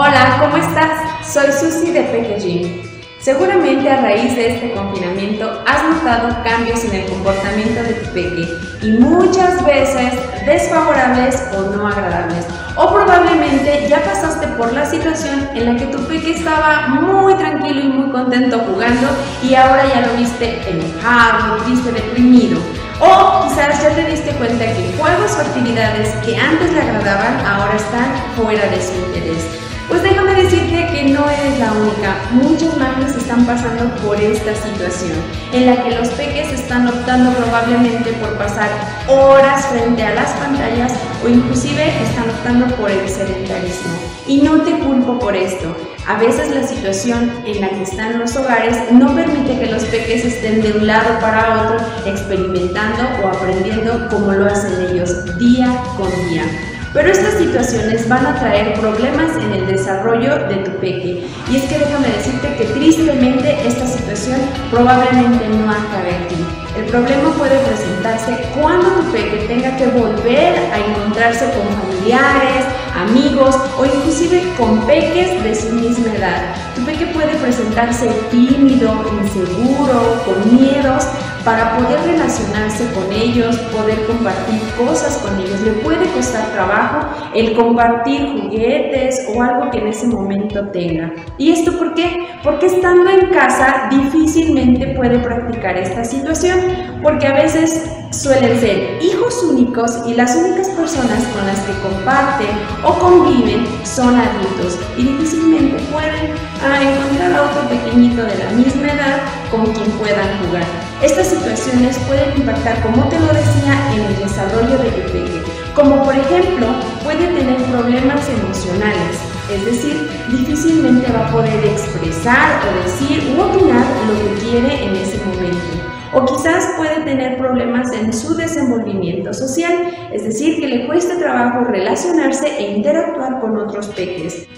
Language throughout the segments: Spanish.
Hola, ¿cómo estás? Soy Susi de Peque Seguramente a raíz de este confinamiento has notado cambios en el comportamiento de tu peque y muchas veces desfavorables o no agradables. O probablemente ya pasaste por la situación en la que tu peque estaba muy tranquilo y muy contento jugando y ahora ya lo viste enojado, triste, deprimido. O quizás ya te diste cuenta que juegos o actividades que antes le agradaban ahora están fuera de su interés. Pues déjame decirte que no eres la única. Muchas madres están pasando por esta situación, en la que los peques están optando probablemente por pasar horas frente a las pantallas o inclusive están optando por el sedentarismo. Y no te culpo por esto. A veces la situación en la que están los hogares no permite que los peques estén de un lado para otro experimentando o aprendiendo como lo hacen ellos día con día. Pero estas situaciones van a traer problemas en el desarrollo de tu peque. Y es que déjame decirte que tristemente esta situación probablemente no acabe aquí. El problema puede presentarse cuando tu peque tenga que volver a encontrarse con familiares, amigos o inclusive con peques de su misma edad. Tu peque puede presentarse tímido, inseguro, con miedos para poder relacionarse con ellos, poder compartir cosas con ellos. Le puede costar trabajo el compartir juguetes o algo que en ese momento tenga. ¿Y esto por qué? Porque estando en casa difícilmente puede practicar esta situación, porque a veces suelen ser hijos únicos y las únicas personas con las que comparten o conviven son adultos y difícilmente pueden ah, encontrar a otro pequeñito de la misma edad con quien puedan jugar. Estas situaciones pueden impactar, como te lo decía, en el desarrollo de tu peque, como por ejemplo puede tener problemas emocionales, es decir, difícilmente va a poder expresar o decir u opinar lo que quiere en ese momento. O quizás puede tener problemas en su desenvolvimiento social, es decir, que le cueste trabajo relacionarse e interactuar con otros peques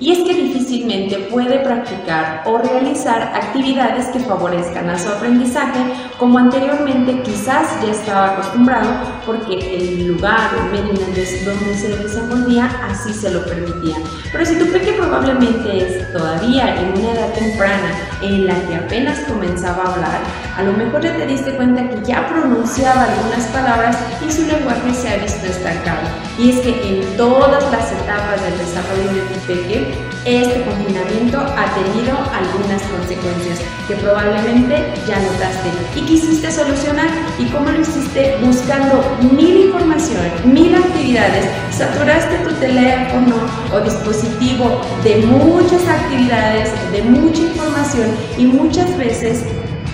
y es que difícilmente puede practicar o realizar actividades que favorezcan a su aprendizaje como anteriormente quizás ya estaba acostumbrado porque el lugar o medio donde se desenvolvía así se lo permitía. Pero si tu peque probablemente es todavía en una edad temprana en la que apenas comenzaba a hablar, a lo mejor ya te diste cuenta que ya pronunciaba algunas palabras y su lenguaje se ha visto estancado. Y es que en todas las etapas del desarrollo de tu peque, este confinamiento ha tenido algunas consecuencias que probablemente ya notaste y quisiste solucionar. ¿Y cómo lo hiciste? Buscando mil información, mil actividades, saturaste tu teléfono o dispositivo de muchas actividades, de mucha información y muchas veces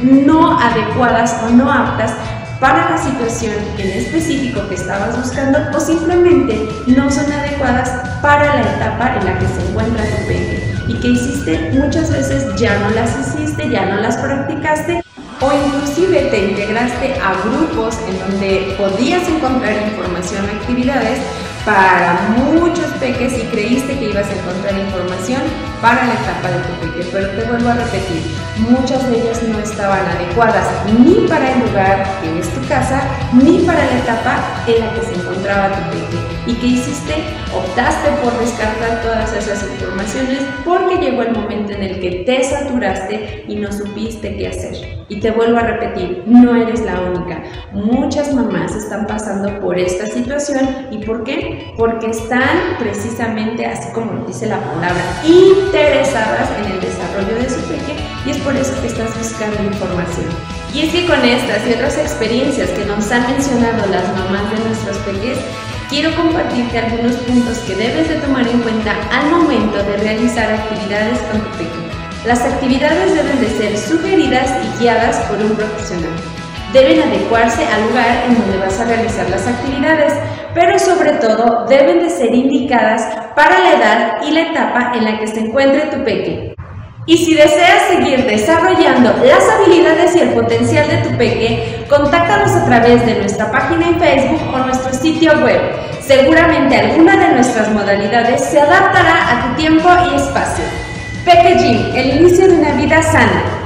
no adecuadas o no aptas para la situación en específico que estabas buscando o simplemente no son adecuadas para la etapa en la que se encuentra tu peque y que hiciste muchas veces ya no las hiciste, ya no las practicaste o inclusive te integraste a grupos en donde podías encontrar información o actividades para muchos peques y creíste que ibas a encontrar información para la etapa de tu peque, pero te vuelvo a repetir, muchas de ellas no estaban adecuadas ni para el lugar que es tu casa, ni para la etapa en la que se encontraba tu peque. ¿Y qué hiciste? Optaste por descartar todas esas informaciones porque llegó el momento en el que te saturaste y no supiste qué hacer. Y te vuelvo a repetir, no eres la única. Muchas mamás están pasando por esta situación. ¿Y por qué? Porque están precisamente, así como dice la palabra, interesadas en el desarrollo de su peque y es por eso que estás buscando información. Y es que con estas y otras experiencias que nos han mencionado las mamás de nuestros peques, quiero compartirte algunos puntos que debes de tomar en cuenta al momento de realizar actividades con tu peque. Las actividades deben de ser sugeridas y guiadas por un profesional. Deben adecuarse al lugar en donde vas a realizar las actividades, pero sobre todo deben de ser indicadas para la edad y la etapa en la que se encuentre tu peque. Y si deseas seguir desarrollando las habilidades y el potencial de tu peque, contáctanos a través de nuestra página en Facebook o nuestro sitio web. Seguramente alguna de nuestras modalidades se adaptará a tu tiempo y espacio. Peque Gym, el inicio de una vida sana.